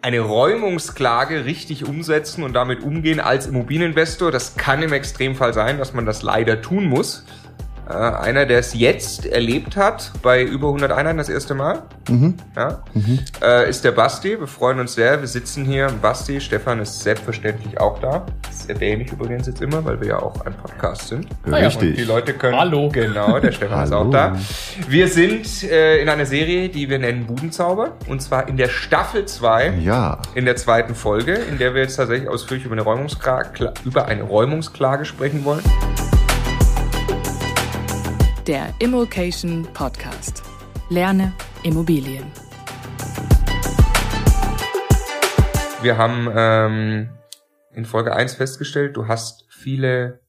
eine Räumungsklage richtig umsetzen und damit umgehen als Immobilieninvestor. Das kann im Extremfall sein, dass man das leider tun muss. Äh, einer, der es jetzt erlebt hat, bei über 100 Einheiten das erste Mal, Mhm. ja, Äh, ist der Basti. Wir freuen uns sehr. Wir sitzen hier. Basti, Stefan ist selbstverständlich auch da. Das erwähne ich übrigens jetzt immer, weil wir ja auch ein Podcast sind. Ja, Und die Richtig. Leute können. Hallo. Genau, der Stefan ist auch da. Wir sind äh, in einer Serie, die wir nennen Budenzauber. Und zwar in der Staffel 2 Ja. in der zweiten Folge, in der wir jetzt tatsächlich ausführlich über eine Räumungsklage, über eine Räumungsklage sprechen wollen. Der Immokation Podcast. Lerne Immobilien. Wir haben ähm, in Folge 1 festgestellt, du hast viele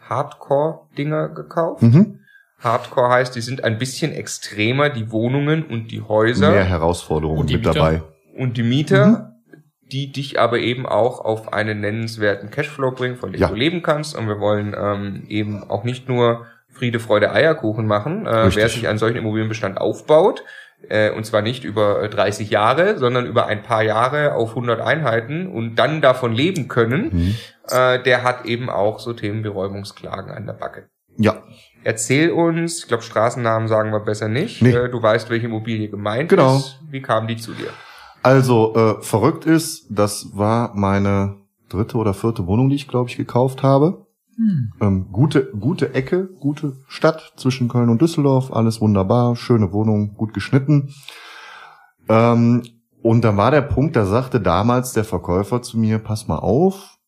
Hardcore-Dinger gekauft. Mhm. Hardcore heißt, die sind ein bisschen extremer, die Wohnungen und die Häuser Mehr Herausforderungen Und die mit Mieter? dabei. und die Mieter, Mhm. die dich aber eben auch auf einen nennenswerten Cashflow bringen, von dem Ja. du leben kannst. Und wir wollen ähm, eben auch nicht nur Friede, Freude, Eierkuchen machen. Äh, wer sich einen solchen Immobilienbestand aufbaut, äh, und zwar nicht über äh, 30 Jahre, sondern über ein paar Jahre auf 100 Einheiten und dann davon leben können, Mhm. äh, der hat eben auch so Themen wie Räumungsklagen an der Backe. Ja, Erzähl uns, ich glaube Straßennamen sagen wir besser nicht. Nee. Äh, du weißt, welche Immobilie gemeint Genau. ist. Wie kam die zu dir? also äh, verrückt ist, das war meine dritte oder vierte Wohnung, die ich glaube ich gekauft habe. Hm. Ähm, gute, gute Ecke, gute Stadt zwischen Köln und Düsseldorf, alles wunderbar, schöne Wohnung, gut geschnitten. Ähm, und dann war der Punkt, da sagte damals der Verkäufer zu mir, pass mal auf,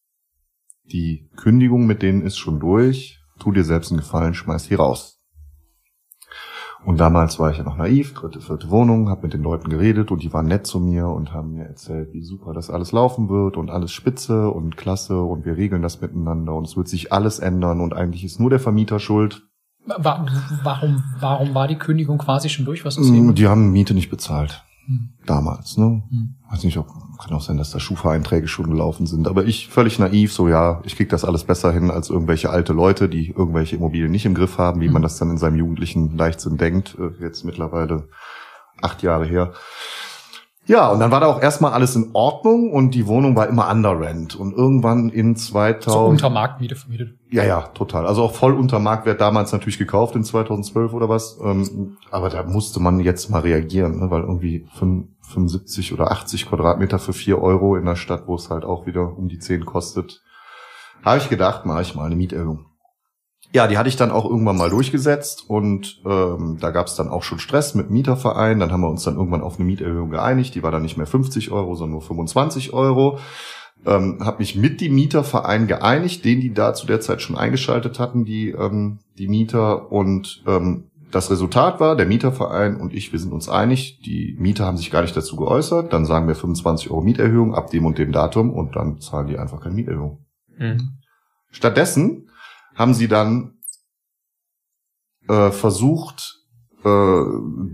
die Kündigung mit denen ist schon durch, tu dir selbst einen Gefallen, schmeiß die raus. Und damals war ich ja noch naiv, dritte, vierte Wohnung, habe mit den Leuten geredet und die waren nett zu mir und haben mir erzählt, wie super das alles laufen wird und alles spitze und klasse und wir regeln das miteinander und es wird sich alles ändern und eigentlich ist nur der Vermieter schuld. Wa- Warum, warum war die Kündigung quasi schon durch? Was ist Mm? Die haben Miete nicht bezahlt. Hm. Damals, ne? Hm. Weiß nicht, ob, kann auch sein, dass da Schufa-Einträge schon gelaufen sind. Aber ich völlig naiv, so ja, ich krieg das alles besser hin als irgendwelche alte Leute, die irgendwelche Immobilien nicht im Griff haben, wie Hm. man das dann in seinem jugendlichen Leichtsinn denkt. Äh, Jetzt mittlerweile acht Jahre her. Ja, und dann war da auch erstmal alles in Ordnung und die Wohnung war immer under rent. Und irgendwann in 2000... So unter Marktmiete vermietet. Ja, ja, total. Also auch voll unter Marktwert damals natürlich gekauft in 2012 oder was. Ähm, aber da musste man jetzt mal reagieren, ne? weil irgendwie fünf- 75 oder 80 Quadratmeter für 4 Euro in der Stadt, wo es halt auch wieder um die 10 kostet, habe ich gedacht, mache ich mal eine Mieterhöhung. Ja, die hatte ich dann auch irgendwann mal durchgesetzt und ähm, da gab es dann auch schon Stress mit Mieterverein. Dann haben wir uns dann irgendwann auf eine Mieterhöhung geeinigt. Die war dann nicht mehr 50 Euro, sondern nur 25 Euro ähm, habe mich mit dem Mieterverein geeinigt, den die da zu der Zeit schon eingeschaltet hatten, die ähm, die Mieter und ähm, das Resultat war, der Mieterverein und ich, wir sind uns einig, die Mieter haben sich gar nicht dazu geäußert, dann sagen wir 25 Euro Mieterhöhung ab dem und dem Datum und dann zahlen die einfach keine Mieterhöhung. Mhm. Stattdessen haben sie dann äh, versucht, äh,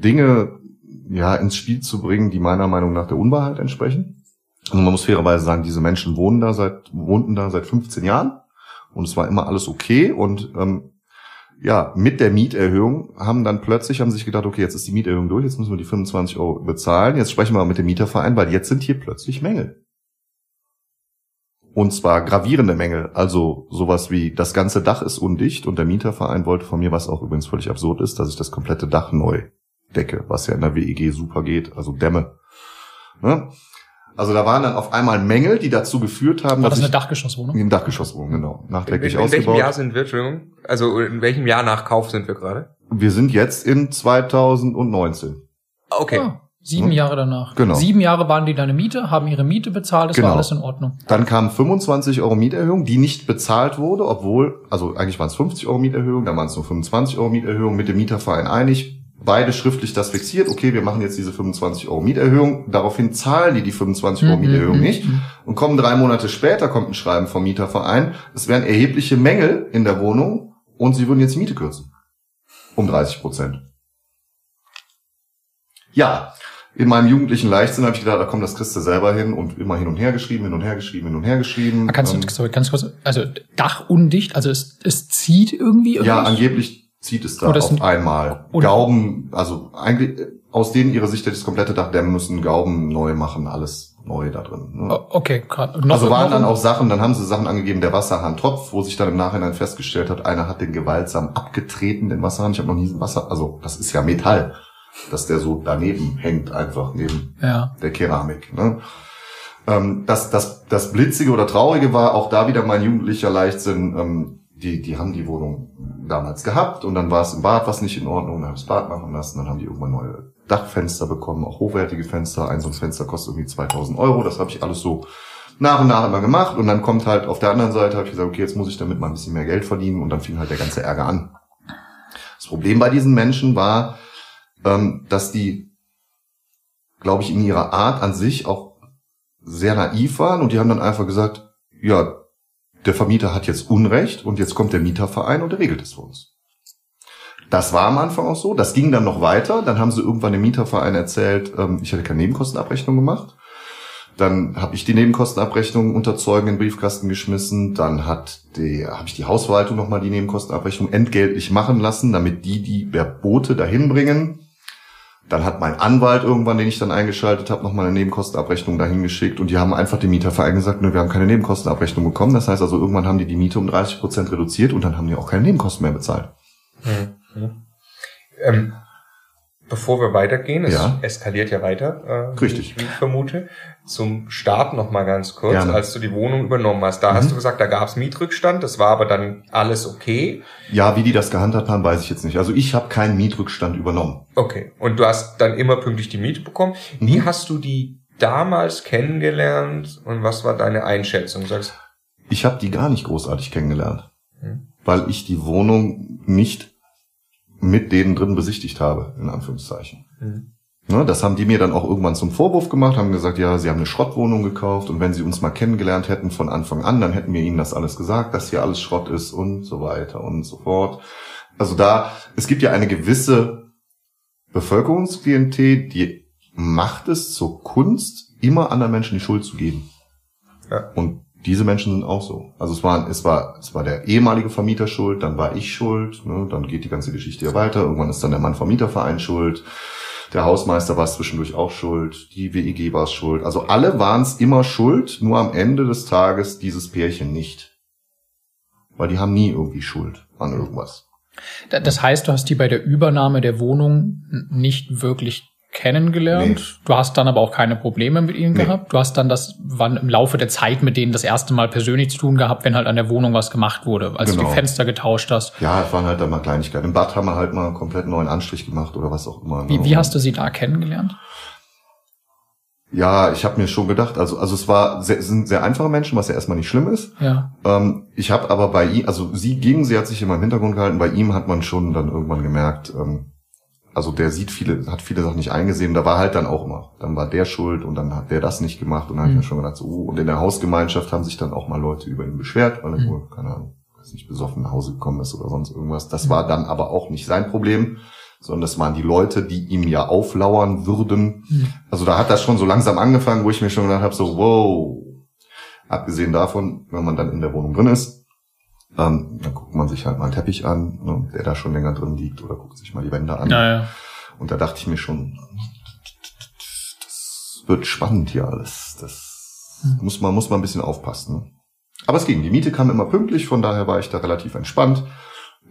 Dinge ja ins Spiel zu bringen, die meiner Meinung nach der Unwahrheit entsprechen. Also man muss fairerweise sagen, diese Menschen wohnen da seit wohnten da seit 15 Jahren und es war immer alles okay und ähm, ja, mit der Mieterhöhung haben dann plötzlich haben sich gedacht, okay, jetzt ist die Mieterhöhung durch, jetzt müssen wir die 25 Euro bezahlen, jetzt sprechen wir mal mit dem Mieterverein, weil jetzt sind hier plötzlich Mängel. Und zwar gravierende Mängel. Also sowas wie, das ganze Dach ist undicht und der Mieterverein wollte von mir, was auch übrigens völlig absurd ist, dass ich das komplette Dach neu decke, was ja in der WEG super geht, also Dämme. Ne? Also da waren dann auf einmal Mängel, die dazu geführt haben, War dass das eine Dachgeschosswohnung? in Dachgeschosswohnung, genau, In, nachträglich in welchem. Jahr sind wir, Entschuldigung? Also in welchem Jahr nach Kauf sind wir gerade? Wir sind jetzt in 2019. Okay. Ah, sieben Hm? Jahre danach. Genau. Sieben Jahre waren die deine Miete, haben ihre Miete bezahlt, es Genau. war alles in Ordnung. Dann kamen 25 Euro Mieterhöhung, die nicht bezahlt wurde, obwohl, also eigentlich waren es 50 Euro Mieterhöhung, dann waren es nur 25 Euro Mieterhöhung, mit dem Mieterverein einig, beide schriftlich das fixiert, okay, wir machen jetzt diese 25 Euro Mieterhöhung, daraufhin zahlen die die 25 Euro Mhm, Mieterhöhung mhm, nicht mhm. und kommen drei Monate später, kommt ein Schreiben vom Mieterverein, es wären erhebliche Mängel in der Wohnung und sie würden jetzt die Miete kürzen. Um 30 Prozent. Ja, in meinem jugendlichen Leichtsinn habe ich gedacht, da komm, das kriegst du selber hin und immer hin und her geschrieben, hin und her geschrieben, hin und her geschrieben. Ah, Kannst du, Ähm, sorry, ganz kurz, also Dach undicht, also es, es zieht irgendwie ja, irgendwas? angeblich zieht es da Oder auf einmal. Gauben, also eigentlich aus denen ihrer Sicht das komplette Dach dämmen müssen, Gauben neu machen, alles neu da drin. Ne? Okay, noch, Also waren dann auch Sachen, dann haben sie Sachen angegeben, der Wasserhahn-Tropf, wo sich dann im Nachhinein festgestellt hat, einer hat den gewaltsam abgetreten, den Wasserhahn. Ich habe noch nie ein Wasser, also das ist ja Metall, dass der so daneben hängt, einfach neben Ja. der Keramik. Ne? Ähm, das, das, das Blitzige oder Traurige war auch da wieder mein jugendlicher Leichtsinn. Ähm, die, die haben die Wohnung damals gehabt und dann war es im Bad was nicht in Ordnung, dann haben sie das Bad machen lassen, dann haben die irgendwann neue Dachfenster bekommen, auch hochwertige Fenster. Ein so ein Fenster kostet irgendwie 2000 Euro. Das habe ich alles so nach und nach immer gemacht und dann kommt halt auf der anderen Seite, habe ich gesagt, okay, jetzt muss ich damit mal ein bisschen mehr Geld verdienen und dann fing halt der ganze Ärger an. Das Problem bei diesen Menschen war, ähm, dass die, glaube ich, in ihrer Art an sich auch sehr naiv waren und die haben dann einfach gesagt, ja, der Vermieter hat jetzt Unrecht und jetzt kommt der Mieterverein und der regelt es für uns. Das war am Anfang auch so. Das ging dann noch weiter. Dann haben sie irgendwann dem Mieterverein erzählt, ähm, ich hätte keine Nebenkostenabrechnung gemacht. Dann habe ich die Nebenkostenabrechnung unter Zeugen in den Briefkasten geschmissen. Dann hat die, habe ich die Hausverwaltung nochmal die Nebenkostenabrechnung entgeltlich machen lassen, damit die die per Boote dahin bringen. Dann hat mein Anwalt irgendwann, den ich dann eingeschaltet habe, nochmal eine Nebenkostenabrechnung dahin geschickt und die haben einfach dem Mieterverein gesagt, nö, wir haben keine Nebenkostenabrechnung bekommen. Das heißt also, irgendwann haben die die Miete um 30 Prozent reduziert und dann haben die auch keine Nebenkosten mehr bezahlt. Ähm, bevor wir weitergehen, es Ja. eskaliert ja weiter, äh, Richtig. wie ich vermute. Zum Start noch mal ganz kurz, Gerne. als du die Wohnung übernommen hast. Da Mhm. hast du gesagt, da gab es Mietrückstand, das war aber dann alles okay. Ja, wie die das gehandhabt haben, weiß ich jetzt nicht. Also ich habe keinen Mietrückstand übernommen. Okay. Und du hast dann immer pünktlich die Miete bekommen. Wie hast du die damals kennengelernt und was war deine Einschätzung? Du sagst, Ich habe die gar nicht großartig kennengelernt, Hm. weil ich die Wohnung nicht mit denen drin besichtigt habe, in Anführungszeichen. Ne, das haben die mir dann auch irgendwann zum Vorwurf gemacht, haben gesagt, ja, sie haben eine Schrottwohnung gekauft und wenn sie uns mal kennengelernt hätten von Anfang an, dann hätten wir ihnen das alles gesagt, dass hier alles Schrott ist und so weiter und so fort. Also da, es gibt ja eine gewisse Bevölkerungsklientel, die macht es zur Kunst, immer anderen Menschen die Schuld zu geben. Ja. Und diese Menschen sind auch so. Also es war, es war, es war der ehemalige Vermieter schuld, dann war ich schuld, ne, dann geht die ganze Geschichte ja weiter. Irgendwann ist dann der Mann Vermieterverein schuld. Der Hausmeister war zwischendurch auch schuld, die WEG war es schuld. Also alle waren es immer schuld, nur am Ende des Tages dieses Pärchen nicht. Weil die haben nie irgendwie Schuld an irgendwas. Da- Das heißt, du hast die bei der Übernahme der Wohnung nicht wirklich kennengelernt. Du hast dann aber auch keine Probleme mit ihnen Nee. gehabt. Du hast dann das wann im Laufe der Zeit mit denen das erste Mal persönlich zu tun gehabt, wenn halt an der Wohnung was gemacht wurde, als du Genau. die Fenster getauscht hast. Ja, es waren halt dann mal Kleinigkeiten. Im Bad haben wir halt mal einen komplett neuen Anstrich gemacht oder was auch immer. ne? Wie, wie hast du sie da kennengelernt? Ja, ich habe mir schon gedacht, also also es war sehr, sind sehr einfache Menschen, was ja erstmal nicht schlimm ist. Ja. Ähm, ich habe aber bei ihm, also sie ging, sie hat sich immer im Hintergrund gehalten. Bei ihm hat man schon dann irgendwann gemerkt, ähm, also der sieht viele, hat viele Sachen nicht eingesehen. Da war halt dann auch immer, dann war der schuld und dann hat der das nicht gemacht und dann habe ich Mhm. mir schon gedacht, so, oh, und in der Hausgemeinschaft haben sich dann auch mal Leute über ihn beschwert, weil er Mhm. wohl, keine Ahnung, weiß nicht, besoffen nach Hause gekommen ist oder sonst irgendwas. Das war dann aber auch nicht sein Problem, sondern das waren die Leute, die ihm ja auflauern würden. Mhm. Also da hat das schon so langsam angefangen, wo ich mir schon gedacht habe, so, wow. Abgesehen davon, wenn man dann in der Wohnung drin ist, ähm, dann guckt man sich halt mal einen Teppich an, ne, der da schon länger drin liegt, oder guckt sich mal die Wände an. Naja. Und da dachte ich mir schon, das wird spannend hier alles. Das Hm. muss man, muss man ein bisschen aufpassen. Ne? Aber es ging. Die Miete kam immer pünktlich, von daher war ich da relativ entspannt.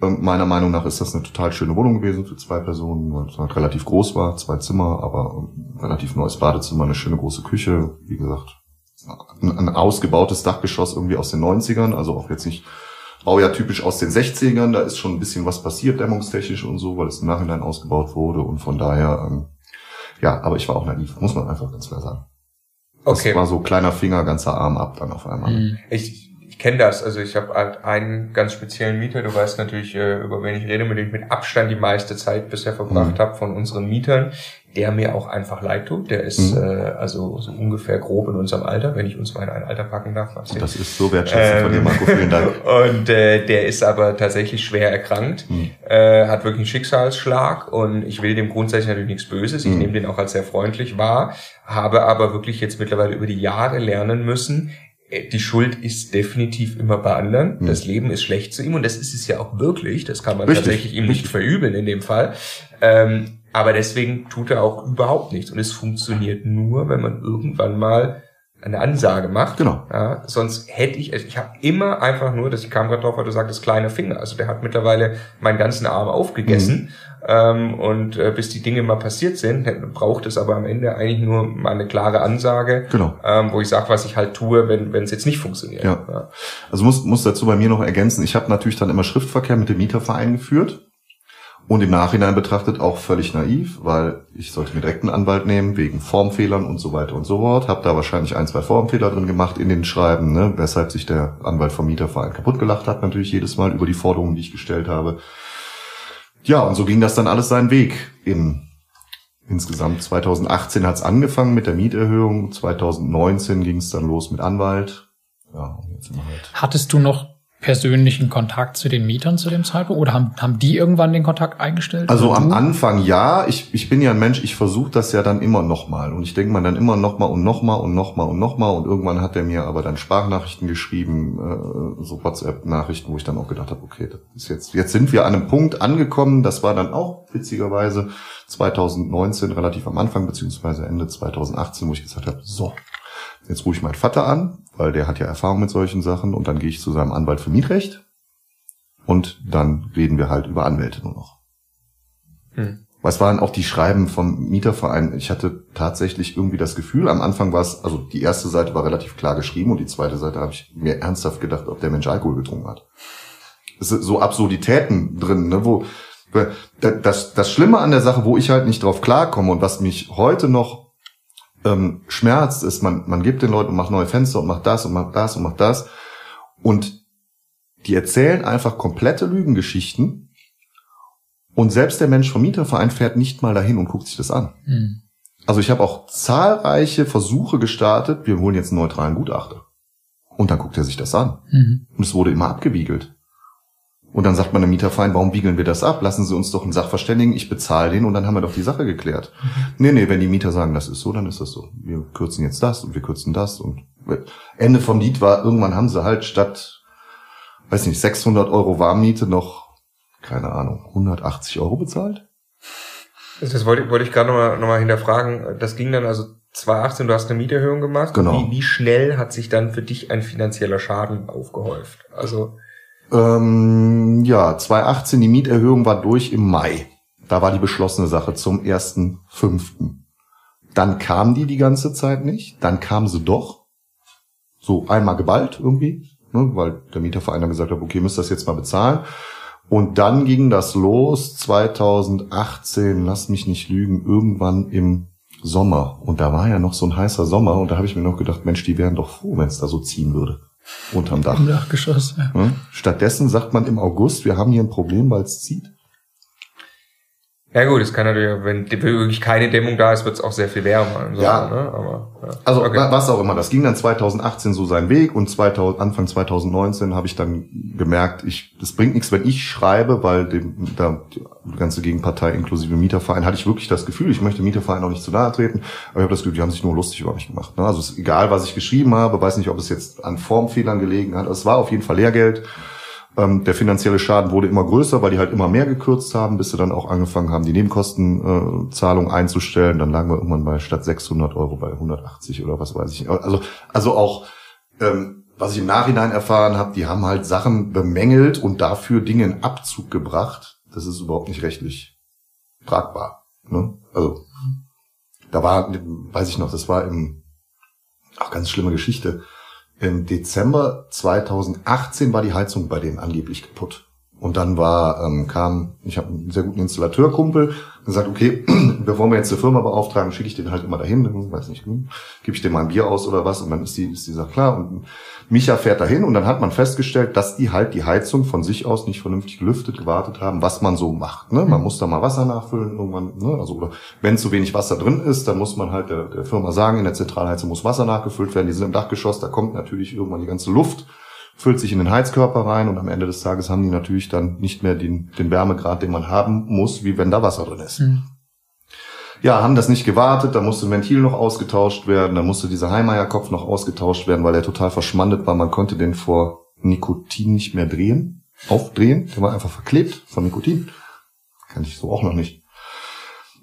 Ähm, meiner Meinung nach ist das eine total schöne Wohnung gewesen für zwei Personen, weil es halt relativ groß war, zwei Zimmer, aber ähm, relativ neues Badezimmer, eine schöne große Küche, wie gesagt, ein, ein ausgebautes Dachgeschoss irgendwie aus den 90ern, also auch jetzt nicht Baujahr typisch aus den 60ern, da ist schon ein bisschen was passiert, dämmungstechnisch und so, weil es im Nachhinein ausgebaut wurde und von daher, ähm, ja, aber ich war auch naiv, muss man einfach ganz klar sagen. Das okay. war so kleiner Finger, ganzer Arm ab dann auf einmal. Mhm. Ich kenne das. Also ich habe halt einen ganz speziellen Mieter. Du weißt natürlich, äh, über wen ich rede, mit dem ich mit Abstand die meiste Zeit bisher verbracht Mhm. habe von unseren Mietern, der mir auch einfach leid tut. Der ist Mhm. äh, also so ungefähr grob in unserem Alter, wenn ich uns mal in ein Alter packen darf. sehen. Das ist so wertschätzend von dir, Ähm, Marco, vielen Dank. Und äh, der ist aber tatsächlich schwer erkrankt, Mhm. äh, hat wirklich einen Schicksalsschlag und ich will dem grundsätzlich natürlich nichts Böses. Ich Mhm. nehme den auch als sehr freundlich wahr, habe aber wirklich jetzt mittlerweile über die Jahre lernen müssen, die Schuld ist definitiv immer bei anderen. Mhm. Das Leben ist schlecht zu ihm und das ist es ja auch wirklich. Das kann man Richtig, tatsächlich ihm nicht verübeln in dem Fall. Ähm, aber deswegen tut er auch überhaupt nichts und es funktioniert nur, wenn man irgendwann mal eine Ansage macht. Genau. Ja, sonst hätte ich, ich habe immer einfach nur, dass ich kam gerade drauf, weil du sagtest, kleine Finger. Also der hat mittlerweile meinen ganzen Arm aufgegessen. Ähm, und äh, bis die Dinge mal passiert sind, braucht es aber am Ende eigentlich nur mal eine klare Ansage, Genau. ähm, wo ich sage, was ich halt tue, wenn wenn es jetzt nicht funktioniert. Ja. Also muss, muss dazu bei mir noch ergänzen, ich habe natürlich dann immer Schriftverkehr mit dem Mieterverein geführt und im Nachhinein betrachtet auch völlig naiv, weil ich sollte mir direkt einen Anwalt nehmen, wegen Formfehlern und so weiter und so fort. Habe da wahrscheinlich ein, zwei Formfehler drin gemacht in den Schreiben, ne? weshalb sich der Anwalt vom Mieterverein kaputt gelacht hat, natürlich jedes Mal über die Forderungen, die ich gestellt habe. Ja, und so ging das dann alles seinen Weg. In, insgesamt 2018 hat's angefangen mit der Mieterhöhung, 2019 ging es dann los mit Anwalt. Ja, jetzt sind halt. Hattest du noch persönlichen Kontakt zu den Mietern zu dem Zeitpunkt oder haben, haben die irgendwann den Kontakt eingestellt? Also am? Anfang ja, ich, ich bin ja ein Mensch, ich versuche das ja dann immer nochmal. Und ich denke mal dann immer nochmal und nochmal und nochmal und nochmal. Und irgendwann hat er mir aber dann Sprachnachrichten geschrieben, äh, so WhatsApp-Nachrichten, wo ich dann auch gedacht habe, okay, das ist jetzt, jetzt sind wir an einem Punkt angekommen. Das war dann auch witzigerweise 2019, relativ am Anfang, beziehungsweise Ende 2018, wo ich gesagt habe, so, jetzt rufe ich meinen Vater an, weil der hat ja Erfahrung mit solchen Sachen. Und dann gehe ich zu seinem Anwalt für Mietrecht. Und dann reden wir halt über Anwälte nur noch. Hm. Was waren auch die Schreiben vom Mieterverein? Ich hatte tatsächlich irgendwie das Gefühl, am Anfang war es, also die erste Seite war relativ klar geschrieben und die zweite Seite habe ich mir ernsthaft gedacht, ob der Mensch Alkohol getrunken hat. Es sind so Absurditäten drin, ne, wo das, das Schlimme an der Sache, wo ich halt nicht drauf klarkomme und was mich heute noch ähm, schmerzt, ist, man, man gibt den Leuten und macht neue Fenster und macht das und macht das und macht das und die erzählen einfach komplette Lügengeschichten und selbst der Mensch vom Mieterverein fährt nicht mal dahin und guckt sich das an. Hm. Also ich habe auch zahlreiche Versuche gestartet, wir holen jetzt einen neutralen Gutachter. Und dann guckt er sich das an. Mhm. Und es wurde immer abgewiegelt. Und dann sagt man dem Mieterverein, warum biegeln wir das ab? Lassen Sie uns doch einen Sachverständigen, ich bezahle den und dann haben wir doch die Sache geklärt. Nee, nee, wenn die Mieter sagen, das ist so, dann ist das so. Wir kürzen jetzt das und wir kürzen das und Ende vom Lied war, irgendwann haben sie halt statt, weiß nicht, 600 Euro Warmmiete noch, keine Ahnung, 180 Euro bezahlt? Also das wollte, wollte ich gerade nochmal noch mal hinterfragen. Das ging dann also 2018, du hast eine Mieterhöhung gemacht. Genau. Wie, wie schnell hat sich dann für dich ein finanzieller Schaden aufgehäuft? Also Ähm, ja, 2018, die Mieterhöhung war durch im Mai. Da war die beschlossene Sache zum 1.5. Dann kam die die ganze Zeit nicht. Dann kam sie doch. So einmal geballt irgendwie, ne, weil der Mieterverein dann gesagt hat, okay, müsst das jetzt mal bezahlen. Und dann ging das los 2018, lass mich nicht lügen, irgendwann im Sommer. Und da war ja noch so ein heißer Sommer und da habe ich mir noch gedacht, Mensch, die wären doch froh, wenn es da so ziehen würde. Unterm Dach. Im Dachgeschoss. Ja. Ne? Stattdessen sagt man im August, wir haben hier ein Problem, weil es zieht. Ja gut, es kann natürlich, wenn wirklich keine Dämmung da ist, wird es auch sehr viel wärmer. Sommer, Ja. Ne? Aber, ja. Also okay. wa- was auch immer. Das ging dann 2018 so seinen Weg und 2000, Anfang 2019 habe ich dann gemerkt, ich das bringt nichts, wenn ich schreibe, weil dem, da, die ganze Gegenpartei inklusive Mieterverein hatte ich wirklich das Gefühl, ich möchte Mieterverein auch nicht zu nahe treten, aber ich habe das Gefühl, die haben sich nur lustig über mich gemacht. Ne? Also es ist egal, was ich geschrieben habe, weiß nicht, ob es jetzt an Formfehlern gelegen hat. Es war auf jeden Fall Lehrgeld. Ähm, der finanzielle Schaden wurde immer größer, weil die halt immer mehr gekürzt haben, bis sie dann auch angefangen haben, die Nebenkostenzahlung äh, einzustellen. Dann lagen wir irgendwann bei statt 600 Euro bei 180 oder was weiß ich. Also, also auch, ähm, was ich im Nachhinein erfahren habe, die haben halt Sachen bemängelt und dafür Dinge in Abzug gebracht. Das ist überhaupt nicht rechtlich tragbar. Ne? Also, da war, weiß ich noch, das war im, auch ganz schlimme Geschichte. Im Dezember 2018 war die Heizung bei denen angeblich kaputt. Und dann war, ähm, kam, ich habe einen sehr guten Installateurkumpel, gesagt, okay, bevor wir jetzt eine Firma beauftragen, schicke ich den halt immer dahin, hm, weiß nicht, hm, gebe ich dem mal ein Bier aus oder was, und dann ist die, ist die Sache klar. Und Micha fährt dahin und dann hat man festgestellt, dass die halt die Heizung von sich aus nicht vernünftig gelüftet, gewartet haben, was man so macht. Ne? Man muss da mal Wasser nachfüllen irgendwann, ne? also oder wenn zu wenig Wasser drin ist, dann muss man halt der, der Firma sagen, in der Zentralheizung muss Wasser nachgefüllt werden. Die sind im Dachgeschoss, da kommt natürlich irgendwann die ganze Luft füllt sich in den Heizkörper rein und am Ende des Tages haben die natürlich dann nicht mehr den, den Wärmegrad, den man haben muss, wie wenn da Wasser drin ist. Hm. Ja, haben das nicht gewartet, da musste ein Ventil noch ausgetauscht werden, da musste dieser Heimeierkopf noch ausgetauscht werden, weil der total verschmandet war. Man konnte den vor Nikotin nicht mehr drehen, aufdrehen. Der war einfach verklebt von Nikotin. Kann ich so auch noch nicht.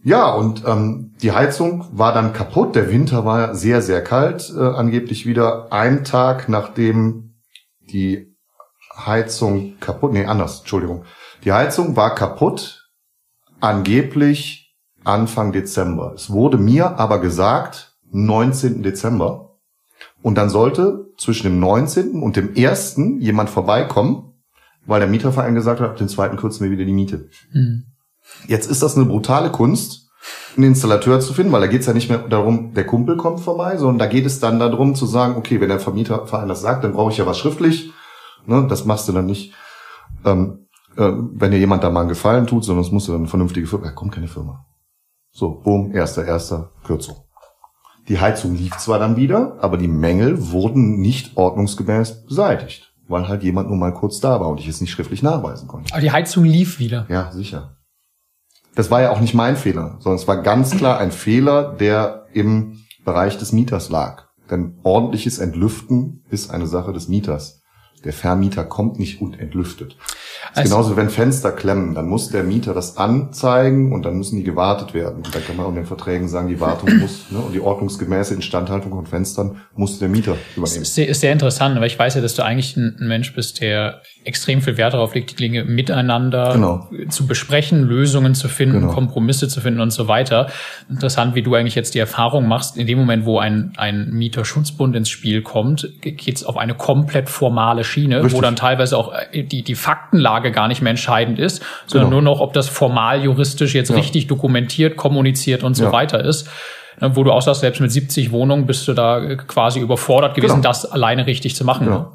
ja, und ähm, die Heizung war dann kaputt. Der Winter war sehr, sehr kalt. Äh, angeblich wieder ein Tag, nachdem die Heizung kaputt, nee, anders, Entschuldigung. Die Heizung war kaputt, angeblich Anfang Dezember. Es wurde mir aber gesagt, 19. Dezember. Und dann sollte zwischen dem 19. und dem 1. jemand vorbeikommen, weil der Mieterverein gesagt hat, ab dem zweiten kürzen wir wieder die Miete. Mhm. Jetzt ist das eine brutale Kunst, einen Installateur zu finden, weil da geht es ja nicht mehr darum, der Kumpel kommt vorbei, sondern da geht es dann darum zu sagen, okay, wenn der Vermieterverein das sagt, dann brauche ich ja was schriftlich. Ne, das machst du dann nicht, ähm, äh, wenn dir jemand da mal einen Gefallen tut, sondern es muss dann eine vernünftige Firma. Da kommt keine Firma. So, boom, erster, erster, Kürzung. Die Heizung lief zwar dann wieder, aber die Mängel wurden nicht ordnungsgemäß beseitigt, weil halt jemand nur mal kurz da war und ich es nicht schriftlich nachweisen konnte. Aber die Heizung lief wieder. Ja, sicher. Das war ja auch nicht mein Fehler, sondern es war ganz klar ein Fehler, der im Bereich des Mieters lag. Denn ordentliches Entlüften ist eine Sache des Mieters. Der Vermieter kommt nicht und entlüftet. Also- genauso, wenn Fenster klemmen, dann muss der Mieter das anzeigen und dann müssen die gewartet werden. Und da kann man auch in den Verträgen sagen, die Wartung muss, ne, und die ordnungsgemäße Instandhaltung von Fenstern muss der Mieter übernehmen. ist sehr, ist sehr interessant, weil ich weiß ja, dass du eigentlich ein, Mensch bist, der extrem viel Wert darauf legt, die Dinge miteinander Genau. zu besprechen, Lösungen zu finden, Genau. Kompromisse zu finden und so weiter. Interessant, wie du eigentlich jetzt die Erfahrung machst, in dem Moment, wo ein, ein Mieterschutzbund ins Spiel kommt, geht es auf eine komplett formale Schiene, wo Richtig. dann teilweise auch äh, die, die Faktenlage gar nicht mehr entscheidend ist, sondern Genau. nur noch, ob das formal juristisch jetzt Ja. richtig dokumentiert, kommuniziert und so Ja. weiter ist. Ne, Wo du auch sagst, selbst mit 70 Wohnungen bist du da äh, quasi überfordert gewesen, Genau. das alleine richtig zu machen. Genau.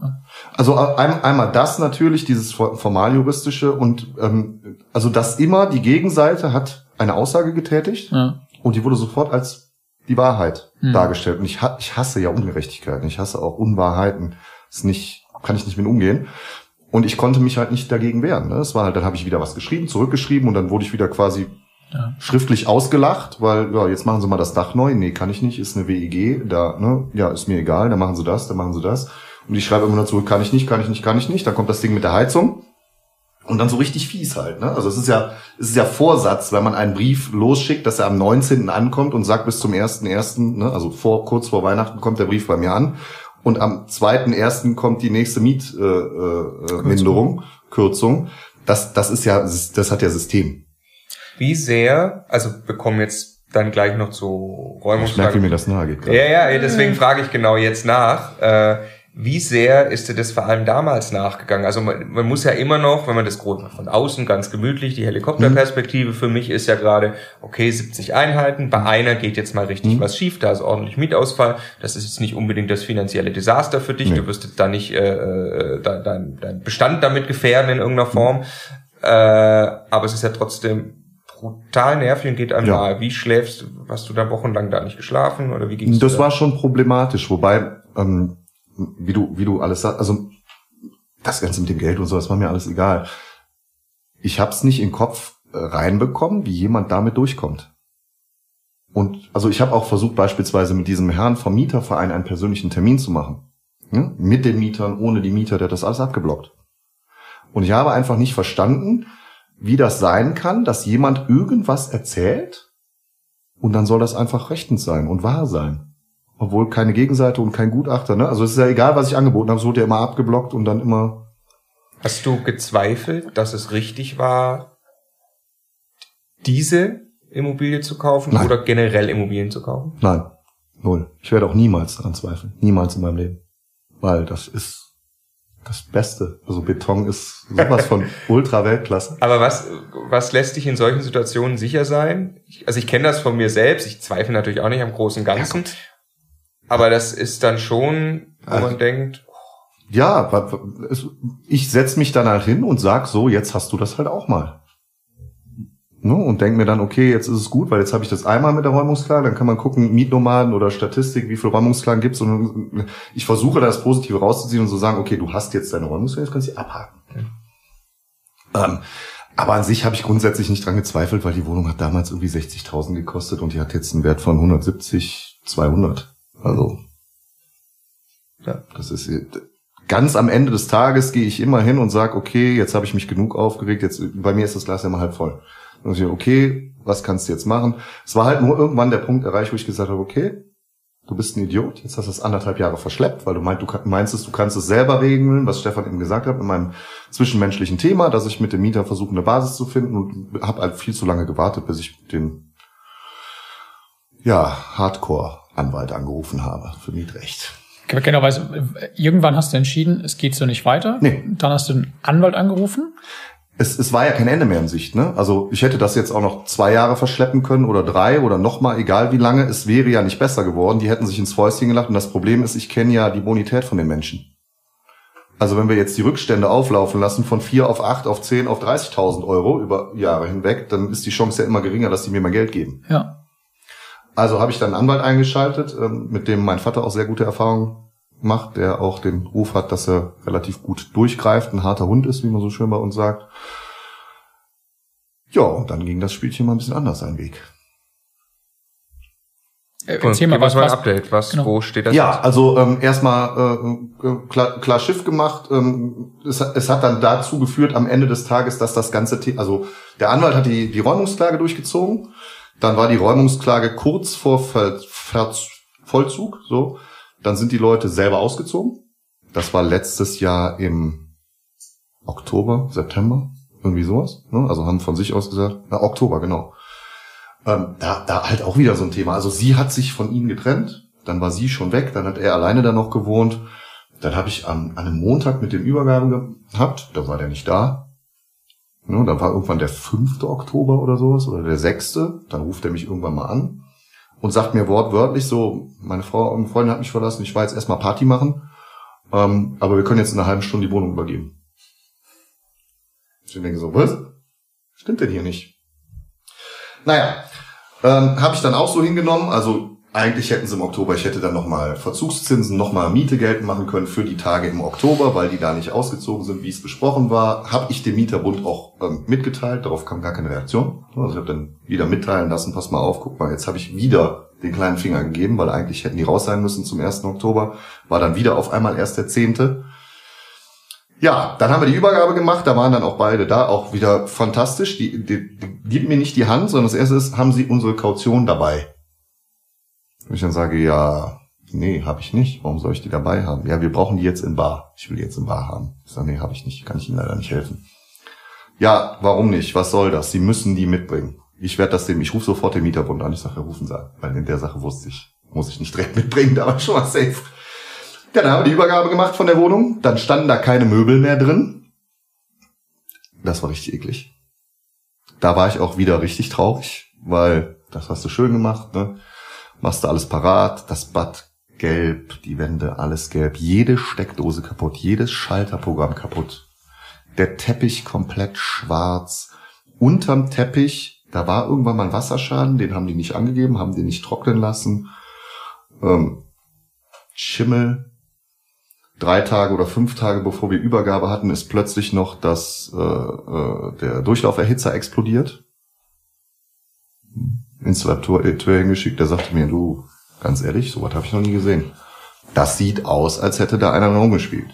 Also ein, einmal das natürlich, dieses for- formaljuristische und ähm, also das immer, die Gegenseite hat eine Aussage getätigt Ja. und die wurde sofort als die Wahrheit Hm. dargestellt. Und ich, ich hasse ja Ungerechtigkeiten, ich hasse auch Unwahrheiten. Ist nicht, kann ich nicht mit umgehen. Und ich konnte mich halt nicht dagegen wehren. Ne? Es war halt, dann habe ich wieder was geschrieben, zurückgeschrieben und dann wurde ich wieder quasi Ja. schriftlich ausgelacht, weil ja, jetzt machen Sie mal das Dach neu. Nee, kann ich nicht, ist eine WEG, da, ne, ja, ist mir egal, dann machen Sie das, dann machen Sie das. Und ich schreibe immer nur zurück, kann ich nicht, kann ich nicht, kann ich nicht. Dann kommt das Ding mit der Heizung. Und dann so richtig fies halt, ne? Also es ist ja, es ist ja Vorsatz, wenn man einen Brief losschickt, dass er am 19. ankommt und sagt bis zum 1.1., ne? Also vor, kurz vor Weihnachten kommt der Brief bei mir an. Und am 2.1. kommt die nächste Mietminderung, äh, äh, Kürzung. Das, das ist ja, das hat ja System. Wie sehr, also wir kommen jetzt dann gleich noch zu Ich merke, wie Räumungsfragen. mir das nahe geht. gerade. Ja, ja, deswegen frage ich genau jetzt nach. Äh, wie sehr ist dir das vor allem damals nachgegangen? Also man, man muss ja immer noch, wenn man das grob von außen ganz gemütlich, die Helikopterperspektive für mich ist ja gerade, okay, 70 Einheiten, bei einer geht jetzt mal richtig Mhm. was schief, da ist ordentlich Mietausfall. Das ist jetzt nicht unbedingt das finanzielle Desaster für dich. Nee. Du wirst jetzt da nicht äh, äh, dein, dein, dein Bestand damit gefährden in irgendeiner Form. Äh, aber es ist ja trotzdem brutal nervig und geht einem Ja. nahe. Wie schläfst du? Hast du da wochenlang da nicht geschlafen oder wie ging's Das war schon problematisch, wobei, ähm, wie du, wie du alles sagst, also das Ganze mit dem Geld und so, das war mir alles egal. Ich hab's nicht in den Kopf äh, reinbekommen, wie jemand damit durchkommt. Und also ich habe auch versucht, beispielsweise mit diesem Herrn vom Mieterverein einen persönlichen Termin zu machen. Ja? Mit den Mietern, ohne die Mieter, der hat das alles abgeblockt. Und ich habe einfach nicht verstanden, wie das sein kann, dass jemand irgendwas erzählt und dann soll das einfach rechtens sein und wahr sein. Obwohl keine Gegenseite und kein Gutachter, ne? Also es ist ja egal, was ich angeboten habe, es wurde ja immer abgeblockt und dann immer. Hast du gezweifelt, dass es richtig war, diese Immobilie zu kaufen Nein. oder generell Immobilien zu kaufen? Nein, null. Ich werde auch niemals daran zweifeln. Niemals in meinem Leben. Weil das ist das Beste. Also Beton ist sowas von Ultra-Weltklasse. Aber was, was lässt dich in solchen Situationen sicher sein? Ich, also ich kenne das von mir selbst. Ich zweifle natürlich auch nicht am großen Ganzen. Aber das ist dann schon, wo Also- man denkt, Ja, ich setz mich dann halt hin und sag so, jetzt hast du das halt auch mal. Ne? Und denk mir dann, okay, jetzt ist es gut, weil jetzt habe ich das einmal mit der Räumungsklage, dann kann man gucken, Mietnomaden oder Statistik, wie viele Räumungsklagen gibt's und ich versuche da das Positive rauszuziehen und so sagen, okay, du hast jetzt deine Räumungsklage, jetzt kannst du sie abhaken. Ähm, aber an sich habe ich grundsätzlich nicht dran gezweifelt, weil die Wohnung hat damals irgendwie 60.000 gekostet und die hat jetzt einen Wert von 170, 200. Also, Ja. das ist ganz am Ende des Tages gehe ich immer hin und sage, okay, jetzt habe ich mich genug aufgeregt, jetzt bei mir ist das Glas immer halb voll. Und ich, okay, was kannst du jetzt machen? Es war halt nur irgendwann der Punkt erreicht, wo ich gesagt habe, okay, du bist ein Idiot, jetzt hast du es anderthalb Jahre verschleppt, weil du meinst, du meinst du kannst es selber regeln, was Stefan eben gesagt hat, in meinem zwischenmenschlichen Thema, dass ich mit dem Mieter versuche, eine Basis zu finden und habe halt viel zu lange gewartet, bis ich den ja, Hardcore-Anwalt angerufen habe für Mietrecht. Genau, weißt irgendwann hast du entschieden, es geht so nicht weiter. Nee. Dann hast du einen Anwalt angerufen. Es, es war ja kein Ende mehr in Sicht. Ne? Also ich hätte das jetzt auch noch zwei Jahre verschleppen können oder drei oder noch mal, egal wie lange. Es wäre ja nicht besser geworden. Die hätten sich ins Fäustchen gelacht. Und das Problem ist, ich kenne ja die Bonität von den Menschen. Also wenn wir jetzt die Rückstände auflaufen lassen von vier auf acht auf zehn auf 30.000 Euro über Jahre hinweg, dann ist die Chance ja immer geringer, dass die mir mal Geld geben. Ja. Also habe ich dann einen Anwalt eingeschaltet, ähm, mit dem mein Vater auch sehr gute Erfahrungen macht, der auch den Ruf hat, dass er relativ gut durchgreift, ein harter Hund ist, wie man so schön bei uns sagt. Ja, und dann ging das Spielchen mal ein bisschen anders seinen Weg. Äh, Erzähl mal, was, mal ein was, Update. Was, genau. wo steht das Ja, jetzt? also ähm, erstmal äh, äh, klar, klar Schiff gemacht. Ähm, es, hat- es hat dann dazu geführt am Ende des Tages, dass das ganze Thema, also der Anwalt hat die, die Räumungsklage durchgezogen. Dann war die Räumungsklage kurz vor Ver, Ver, Vollzug. So, dann sind die Leute selber ausgezogen. Das war letztes Jahr im Oktober, September, irgendwie sowas. Ne? Also haben von sich aus gesagt, na, Oktober genau. Ähm, da, da halt auch wieder so ein Thema. Also sie hat sich von ihm getrennt, dann war sie schon weg, dann hat er alleine da noch gewohnt. Dann habe ich an, an einem Montag mit dem Übergaben gehabt, da war der nicht da. Ne, dann war irgendwann der 5. Oktober oder sowas oder der 6. Dann ruft er mich irgendwann mal an und sagt mir wortwörtlich so, meine Frau und Freundin hat mich verlassen, ich war jetzt erstmal Party machen, ähm, aber wir können jetzt in einer halben Stunde die Wohnung übergeben. Ich denke so, was? Stimmt denn hier nicht? Naja, ähm, habe ich dann auch so hingenommen. Also eigentlich hätten sie im Oktober, ich hätte dann nochmal Verzugszinsen, nochmal Miete geltend machen können für die Tage im Oktober, weil die da nicht ausgezogen sind, wie es besprochen war. Habe ich dem Mieterbund auch ähm, mitgeteilt, darauf kam gar keine Reaktion. Also ich habe dann wieder mitteilen lassen, pass mal auf, guck mal, jetzt habe ich wieder den kleinen Finger gegeben, weil eigentlich hätten die raus sein müssen zum 1. Oktober. War dann wieder auf einmal erst der 10. Ja, dann haben wir die Übergabe gemacht, da waren dann auch beide da, auch wieder fantastisch. Die, die, die gib mir nicht die Hand, sondern das erste ist, haben sie unsere Kaution dabei? Und ich dann sage, ja, nee, habe ich nicht. Warum soll ich die dabei haben? Ja, wir brauchen die jetzt in Bar. Ich will die jetzt in Bar haben. Ich sage, nee, habe ich nicht, kann ich Ihnen leider nicht helfen. Ja, warum nicht? Was soll das? Sie müssen die mitbringen. Ich werde das dem, ich rufe sofort den Mieterbund an. Ich sage, rufen Sie an. Weil in der Sache wusste ich, muss ich nicht direkt mitbringen, da war schon mal safe. Ja, dann haben wir die Übergabe gemacht von der Wohnung. Dann standen da keine Möbel mehr drin. Das war richtig eklig. Da war ich auch wieder richtig traurig, weil das hast du schön gemacht, ne? Machst du alles parat, das Bad gelb, die Wände alles gelb, jede Steckdose kaputt, jedes Schalterprogramm kaputt. Der Teppich komplett schwarz. Unterm Teppich, da war irgendwann mal ein Wasserschaden, den haben die nicht angegeben, haben den nicht trocknen lassen. Ähm, Schimmel, drei Tage oder fünf Tage bevor wir Übergabe hatten, ist plötzlich noch das, äh, äh, der Durchlauferhitzer explodiert. Installateur hingeschickt, der sagte mir, du, ganz ehrlich, sowas habe ich noch nie gesehen. Das sieht aus, als hätte da einer rumgespielt.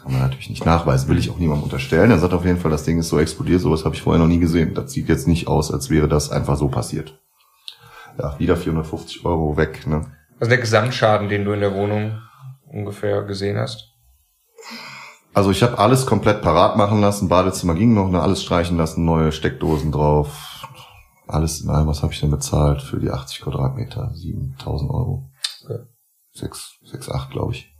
Kann man natürlich nicht nachweisen, will ich auch niemandem unterstellen. Er sagt auf jeden Fall, das Ding ist so explodiert, sowas habe ich vorher noch nie gesehen. Das sieht jetzt nicht aus, als wäre das einfach so passiert. Ja, wieder 450 Euro weg, ne? Also der Gesamtschaden, den du in der Wohnung ungefähr gesehen hast. Also ich habe alles komplett parat machen lassen, Badezimmer ging noch, ne, alles streichen lassen, neue Steckdosen drauf, alles in allem, was habe ich denn bezahlt für die 80 Quadratmeter? 7000 Euro. Okay. 6, 6, 8, glaube ich.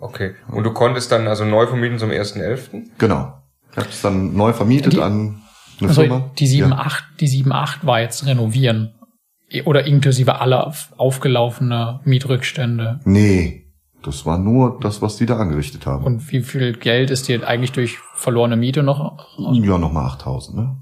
Okay. Und du konntest dann also neu vermieten zum 1.11.? Genau. Ich habe es dann neu vermietet Die- an eine Also Firma. die 7, Ja. 8, die 7, 8 war jetzt renovieren. Oder inklusive aller auf- aufgelaufene Mietrückstände. Nee, das war nur das, was die da angerichtet haben. Und wie viel Geld ist dir eigentlich durch verlorene Miete noch? ja, nochmal 8000, ne?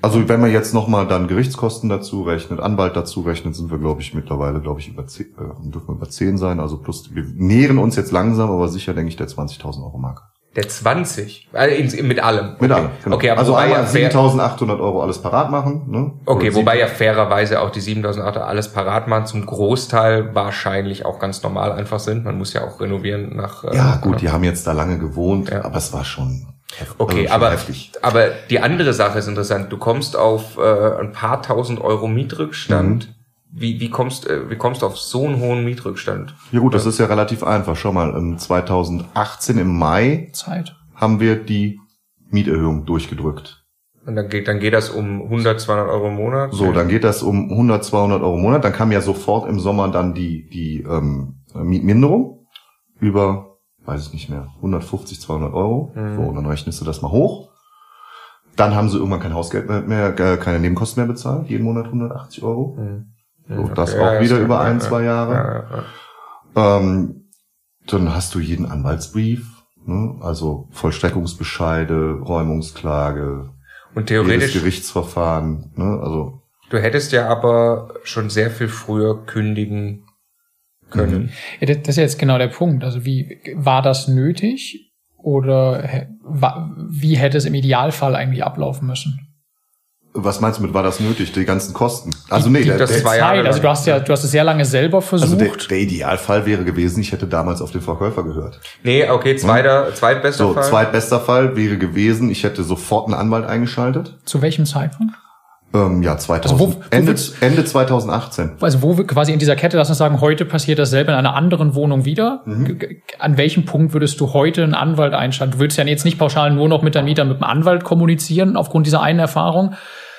Also wenn man jetzt nochmal dann Gerichtskosten dazu rechnet, Anwalt dazu rechnet, sind wir, glaube ich, mittlerweile, glaube ich, über 10, äh, dürfen wir über 10 sein. Also plus, wir nähern uns jetzt langsam, aber sicher, denke ich, der 20.000 Euro Marke. Der 20? Also in, mit allem? Mit okay. allem, genau. Okay, aber also einmal ja fair, 7.800 Euro alles parat machen, ne? Okay, Oder wobei ja fairerweise auch die 7.800 alles parat machen zum Großteil wahrscheinlich auch ganz normal einfach sind. Man muss ja auch renovieren nach... äh, Ja, gut, die haben jetzt da lange gewohnt, Ja. aber es war schon, Okay, schon aber, heftig. aber die andere Sache ist interessant. Du kommst auf äh, ein paar tausend Euro Mietrückstand. Mhm. Wie, wie, kommst, äh, wie kommst du auf so einen hohen Mietrückstand? Ja gut, das ist ja relativ einfach. Schau mal, im 2018 im Mai Zeit. haben wir die Mieterhöhung durchgedrückt. Und dann geht, dann geht das um 100, 200 Euro im Monat. So, dann geht das um 100, 200 Euro im Monat. Dann kam ja sofort im Sommer dann die, die ähm, Mietminderung über, weiß ich nicht mehr, 150, 200 Euro. Mhm. So, und dann rechnest du das mal hoch. Dann haben sie irgendwann kein Hausgeld mehr, mehr äh, keine Nebenkosten mehr bezahlt, jeden Monat 180 Euro. Hm. So, Hm, das okay, auch ja, wieder über ein, ja, zwei Jahre. Ja, ja, ja. Ähm, dann hast du jeden Anwaltsbrief, ne? also Vollstreckungsbescheide, Räumungsklage, Und jedes theoretisch, Gerichtsverfahren. Ne? Also du hättest ja aber schon sehr viel früher kündigen können. Mhm. Ja, das ist jetzt genau der Punkt. Also wie war das nötig oder wie hätte es im Idealfall eigentlich ablaufen müssen? Was meinst du mit, war das nötig, die ganzen Kosten? Also nee, die- der, das der, zwei Jahre Zeit. Also du hast ja, du hast es sehr lange selber also der, versucht. der Idealfall wäre gewesen, ich hätte damals auf den Verkäufer gehört. Nee, okay, zweiter, zweitbester So, Fall. zweitbester Fall wäre gewesen, ich hätte sofort einen Anwalt eingeschaltet. zu welchem Zeitpunkt? Ähm, ja, 2000, Also wo- wo Ende, wird's- Ende 2018. Also wo wir quasi in dieser Kette, lass uns sagen, heute passiert dasselbe in einer anderen Wohnung wieder. Mhm. An welchem Punkt würdest du heute einen Anwalt einschalten? Du würdest ja jetzt nicht pauschal nur noch mit deinem Mieter mit dem Anwalt kommunizieren aufgrund dieser einen Erfahrung.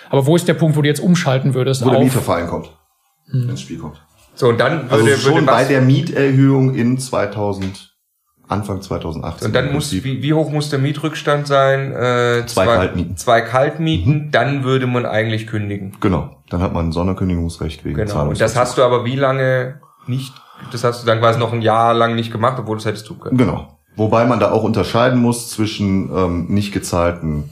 Aber wo ist der Punkt, wo du jetzt umschalten würdest? Wo der Mieterverein kommt, ins Spiel kommt. So, und dann Also würde, schon würde bei der Mieterhöhung in 2000, Anfang 2018. und dann muss, wie, wie hoch muss der Mietrückstand sein? Äh, Zwei Kaltmieten. Mhm. Zwei Kaltmieten, dann würde man eigentlich kündigen. Genau, dann hat man ein Sonderkündigungsrecht wegen Genau. Und das hast du aber wie lange nicht, das hast du dann quasi noch ein Jahr lang nicht gemacht, obwohl du es hättest tun können. Genau. Wobei man da auch unterscheiden muss zwischen ähm, nicht gezahlten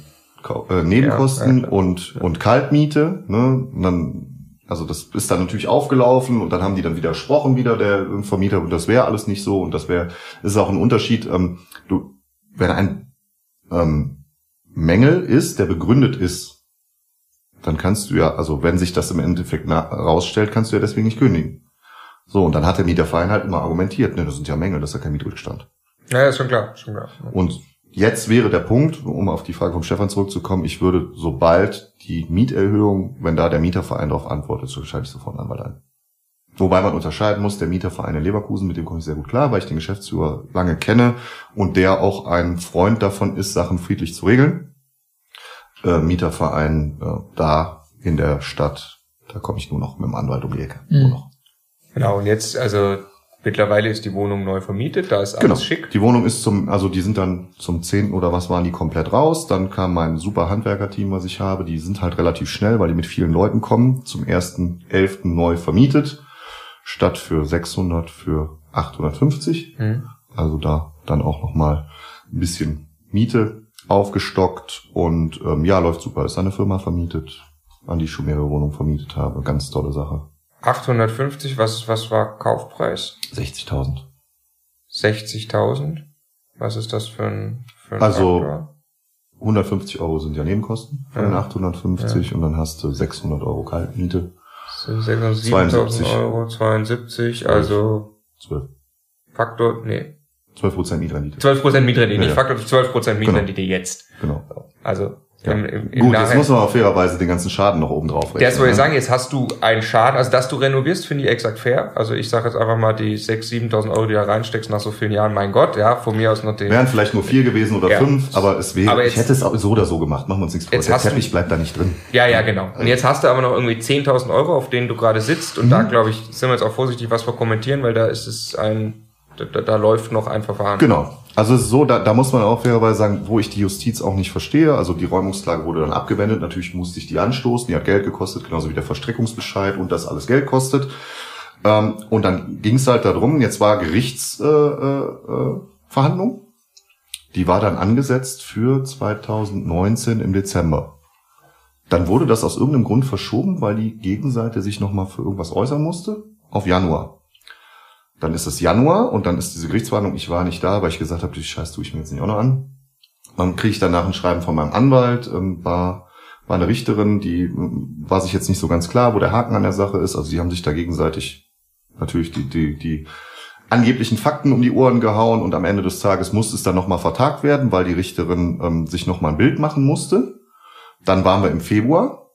äh, Nebenkosten Ja, und, und Kaltmiete. Ne? Und dann, also das ist dann natürlich aufgelaufen und dann haben die dann widersprochen wieder der Vermieter und das wäre alles nicht so und das wäre, ist auch ein Unterschied. Ähm, du, wenn ein ähm, Mängel ist, der begründet ist, dann kannst du ja, also wenn sich das im Endeffekt rausstellt, kannst du ja deswegen nicht kündigen. So, und dann hat der Mieterverein halt immer argumentiert, ne, das sind ja Mängel, das ist ja kein Mietrückstand. Ja, ist schon klar, schon klar. Und jetzt wäre der Punkt, um auf die Frage vom Stefan zurückzukommen, ich würde, sobald die Mieterhöhung, wenn da der Mieterverein darauf antwortet, so schalte ich sofort einen Anwalt ein. Wobei man unterscheiden muss, der Mieterverein in Leverkusen, mit dem komme ich sehr gut klar, weil ich den Geschäftsführer lange kenne und der auch ein Freund davon ist, Sachen friedlich zu regeln. Äh, Mieterverein äh, da in der Stadt, da komme ich nur noch mit dem Anwalt um die Ecke. Mhm. Nur noch. Genau, und jetzt, also mittlerweile ist die Wohnung neu vermietet, da ist alles Genau. schick. Die Wohnung ist zum, also die sind dann zum 10. oder was waren die komplett raus. Dann kam mein super Handwerkerteam, was ich habe. Die sind halt relativ schnell, weil die mit vielen Leuten kommen. Zum 1.11. neu vermietet. Statt für 600 für 850. Hm. Also da dann auch nochmal ein bisschen Miete aufgestockt und ähm, ja, läuft super. Ist eine Firma vermietet, an die ich schon mehrere Wohnungen vermietet habe. Ganz tolle Sache. 850, was, was war Kaufpreis? 60.000. 60.000? Was ist das für ein, für ein Also, Faktor? 150 Euro sind ja Nebenkosten von den Ja. 850 und dann hast du 600 Euro Kaltmiete. Das sind 7.000 72. Euro, 72, also 12. Faktor, nee, 12 Prozent Mietrendite. 12% Mietrendite, Ja, nicht ja. Faktor 12% Mietrendite jetzt. Genau. Also, Ja. im, im, im Gut, jetzt Nachhinein- muss man auch fairerweise den ganzen Schaden noch oben drauf rechnen. Das wollte ich sagen, jetzt hast du einen Schaden, also dass du renovierst, finde ich exakt fair. Also ich sage jetzt einfach mal die 6.000, 7.000 Euro, die du da reinsteckst nach so vielen Jahren, mein Gott, ja, von mir aus noch den... Wären vielleicht nur vier gewesen oder Ja. fünf, aber es wäre, Aber ich jetzt- hätte es auch so oder so gemacht. Machen wir uns nichts vor. Jetzt Der hast du- Teppich bleibt da nicht drin. Ja, ja, genau. Und jetzt hast du aber noch irgendwie 10.000 Euro, auf denen du gerade sitzt. Und da, glaube ich, sind wir jetzt auch vorsichtig, was wir kommentieren, weil da ist es ein, da, da, da läuft noch ein Verfahren. Genau. Also es ist so, da, da muss man auch fairerweise sagen, wo ich die Justiz auch nicht verstehe. Also die Räumungsklage wurde dann abgewendet. Natürlich musste ich die anstoßen. Die hat Geld gekostet, genauso wie der Verstreckungsbescheid und das alles Geld kostet. Ähm, und dann ging es halt darum, jetzt war Gerichtsverhandlung. Äh, äh, die war dann angesetzt für 2019 im Dezember. Dann wurde das aus irgendeinem Grund verschoben, weil die Gegenseite sich nochmal für irgendwas äußern musste, auf Januar. Dann ist es Januar und dann ist diese Gerichtsverhandlung, ich war nicht da, weil ich gesagt habe, die Scheiß tue ich mir jetzt nicht auch noch an. Dann kriege ich danach ein Schreiben von meinem Anwalt, ähm, war, war eine Richterin, die ähm, war sich jetzt nicht so ganz klar, wo der Haken an der Sache ist. Also die haben sich da gegenseitig natürlich die, die, die angeblichen Fakten um die Ohren gehauen und am Ende des Tages musste es dann nochmal vertagt werden, weil die Richterin ähm, sich nochmal ein Bild machen musste. Dann waren wir im Februar.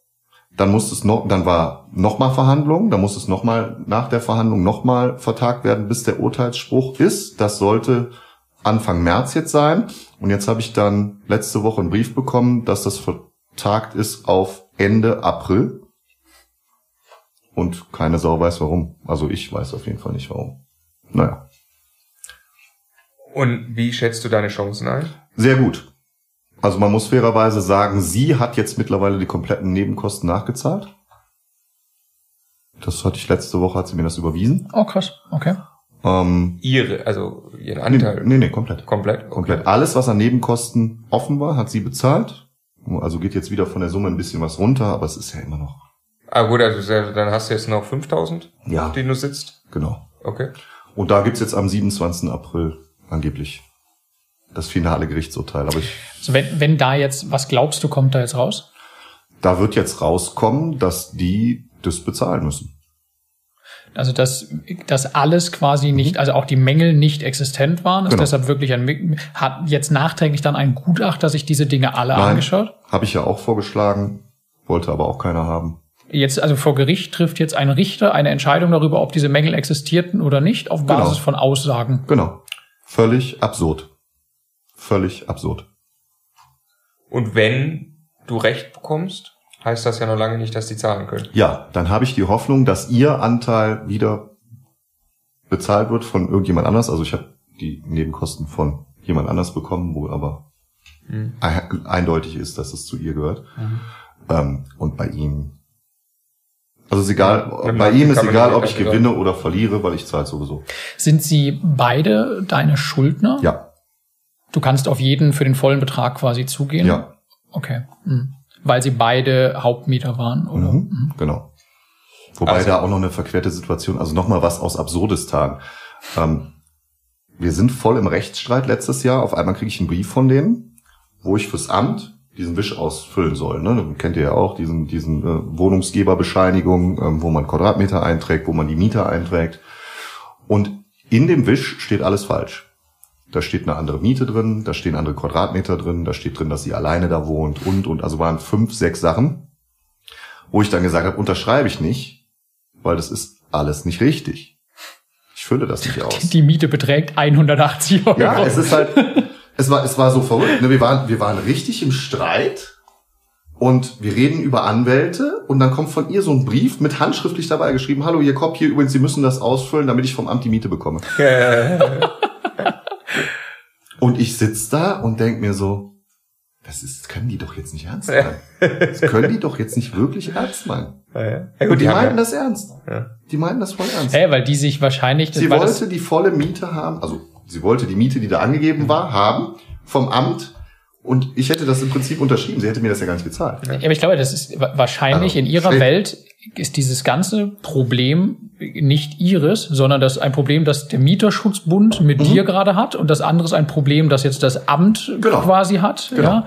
Dann musste es noch, dann war nochmal Verhandlung, dann musste es nochmal nach der Verhandlung nochmal vertagt werden, bis der Urteilsspruch ist. Das sollte Anfang März jetzt sein. Und jetzt habe ich dann letzte Woche einen Brief bekommen, dass das vertagt ist auf Ende April. Und keine Sau weiß warum. Also ich weiß auf jeden Fall nicht warum. Naja. Und wie schätzt du deine Chancen ein? Sehr gut. Also man muss fairerweise sagen, sie hat jetzt mittlerweile die kompletten Nebenkosten nachgezahlt. Das hatte ich letzte Woche, hat sie mir das überwiesen. Oh, krass. Okay. Ähm, Ihre, also ihren nee, Anteil. nee, nee, komplett. Komplett? Komplett. Alles, was an Nebenkosten offen war, hat sie bezahlt. Also geht jetzt wieder von der Summe ein bisschen was runter, aber es ist ja immer noch. Ah gut, also dann hast du jetzt noch 5000, Ja, auf denen du sitzt. genau. Okay. Und da gibt's jetzt am 27. April angeblich das finale Gerichtsurteil. Aber ich, Also wenn, wenn da jetzt, was glaubst du, kommt da jetzt raus? da wird jetzt rauskommen, dass die das bezahlen müssen. Also dass, dass alles quasi nicht, also auch die Mängel nicht existent waren, ist Genau. deshalb wirklich ein, hat jetzt nachträglich dann ein Gutachter sich diese Dinge alle Nein. angeschaut? Habe ich ja auch vorgeschlagen, wollte aber auch keiner haben. Jetzt, also vor Gericht trifft jetzt ein Richter eine Entscheidung darüber, ob diese Mängel existierten oder nicht, auf Genau. Basis von Aussagen. Genau. Völlig absurd. Völlig absurd. Und wenn du Recht bekommst, heißt das ja noch lange nicht, dass die zahlen können. Ja, dann habe ich die Hoffnung, dass ihr Anteil wieder bezahlt wird von irgendjemand anders. Also ich habe die Nebenkosten von jemand anders bekommen, wo aber Mhm. ein- eindeutig ist, dass es zu ihr gehört. Ähm, und bei ihm, also ist egal, Ja, bei ihm ist egal, ob ich gewinne oder verliere, weil ich zahle sowieso. Sind sie beide deine Schuldner? Ja, Du kannst auf jeden für den vollen Betrag quasi zugehen? ja, Okay. Mhm. Weil sie beide Hauptmieter waren, oder? mhm, genau. Wobei Also- da auch noch eine verquerte Situation, also nochmal was aus Absurdistan. Ähm, wir sind voll im Rechtsstreit letztes Jahr. Auf einmal kriege ich einen Brief von denen, wo ich fürs Amt diesen Wisch ausfüllen soll. Ne? Kennt ihr ja auch, diesen, diesen äh, Wohnungsgeberbescheinigung, ähm, wo man Quadratmeter einträgt, wo man die Mieter einträgt. Und in dem Wisch steht alles falsch. Da steht eine andere Miete drin, da stehen andere Quadratmeter drin, da steht drin, dass sie alleine da wohnt und, und. Also waren fünf, sechs Sachen, wo ich dann gesagt habe, unterschreibe ich nicht, weil das ist alles nicht richtig. Ich fülle das nicht aus. Die Miete beträgt 180 Euro. Ja, es ist halt, es war, es war so verrückt. Ne? Wir waren, wir waren richtig im Streit und wir reden über Anwälte und dann kommt von ihr so ein Brief mit handschriftlich dabei geschrieben, hallo, ihr Kopf hier übrigens, Sie müssen das ausfüllen, damit ich vom Amt die Miete bekomme. Und ich sitz da und denk mir so, das ist, können die doch jetzt nicht ernst meinen. Das können die doch jetzt nicht wirklich ernst meinen. Ja, ja. ja Und gut, die, haben meinten ja, das ernst. Ja. Die meinten das voll ernst. Hä, weil die sich wahrscheinlich, Sie wollte die volle Miete haben, also sie wollte die Miete, die da angegeben war, haben vom Amt und ich hätte das im Prinzip unterschrieben. Sie hätte mir das ja gar nicht gezahlt. ja, aber ich glaube, das ist wa- wahrscheinlich Also, in ihrer. Welt ist dieses ganze Problem nicht ihres, sondern das ist ein Problem, das der Mieterschutzbund mit dir gerade hat und das andere ist ein Problem, das jetzt das Amt Mhm. Genau. quasi hat, Genau. ja.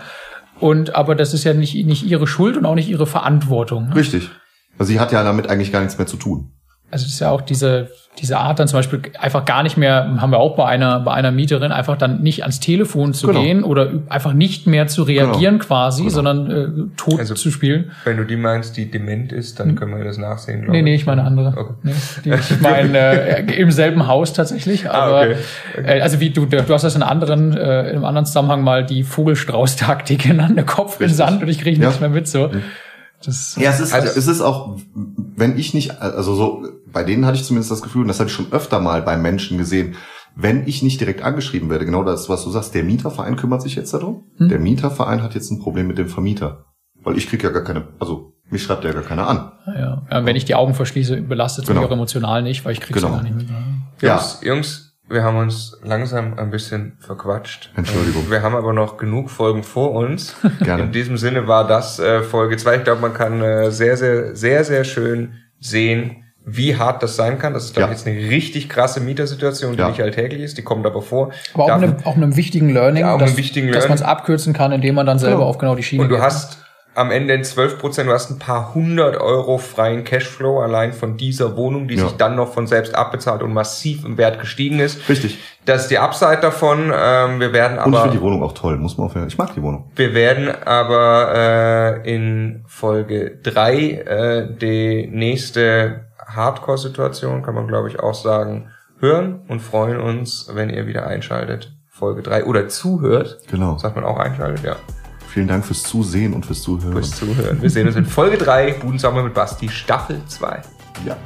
Und aber das ist ja nicht nicht ihre Schuld und auch nicht ihre Verantwortung. ne? Richtig. Also sie hat ja damit eigentlich gar nichts mehr zu tun. Also es ist ja auch diese, diese Art dann zum Beispiel einfach gar nicht mehr, haben wir auch bei einer, bei einer Mieterin, einfach dann nicht ans Telefon zu Genau. gehen oder einfach nicht mehr zu reagieren quasi, Genau. sondern äh, tot Also- zu spielen. Wenn du die meinst, die dement ist, dann können wir das nachsehen. glaub Hm. Nee, nee, ich meine andere. Okay. Nee, die, ich meine äh, im selben Haus tatsächlich, aber Ah, okay. Äh, also wie du, du hast das in anderen, äh, in einem anderen Zusammenhang mal die Vogelstrauß-Taktik genannt, der Kopf Richtig. in Sand und ich kriege Ja. nichts mehr mit so. Das, Ja, es ist, Also- es ist auch, wenn ich nicht, also so, bei denen hatte ich zumindest das Gefühl, und das habe ich schon öfter mal bei Menschen gesehen, wenn ich nicht direkt angeschrieben werde, genau das, was du sagst, der Mieterverein kümmert sich jetzt darum. Hm. Der Mieterverein hat jetzt ein Problem mit dem Vermieter. Weil ich krieg ja gar keine, also mich schreibt ja gar keiner an. ja. ja, wenn ich die Augen verschließe, belastet es Genau. mich auch emotional nicht, weil ich krieg's Genau. ja gar nicht mit. Jungs, Jungs, wir haben uns langsam ein bisschen verquatscht. Entschuldigung. Wir haben aber noch genug Folgen vor uns. Gerne. In diesem Sinne war das äh, Folge 2. Ich glaube, man kann äh, sehr, sehr, sehr, sehr schön sehen, wie hart das sein kann. Das ist, glaube ich, Ja. jetzt eine richtig krasse Mietersituation, die Ja. nicht alltäglich ist. Die kommt aber vor. Aber auch, Darf- einem, auch einem wichtigen Learning, Ja, auch dass, einem wichtigen dass Learning. man es abkürzen kann, indem man dann selber Genau. auf genau die Schiene Und du geht. hast am Ende 12 Prozent, du hast ein paar hundert Euro freien Cashflow allein von dieser Wohnung, die Ja. sich dann noch von selbst abbezahlt und massiv im Wert gestiegen ist. Richtig. Das ist die Upside davon. Ähm, wir werden Und ich aber finde die Wohnung auch toll, muss man auch, ich mag die Wohnung. wir werden aber äh, in Folge drei äh, die nächste Hardcore-Situation, kann man glaube ich auch sagen, hören und freuen uns, wenn ihr wieder einschaltet. Folge drei oder zuhört. Genau. Sagt man auch einschaltet, ja. Vielen Dank fürs Zusehen und fürs Zuhören. Fürs Zuhören. Wir sehen uns in Folge drei Budensommer mit Basti, Staffel 2. Ja.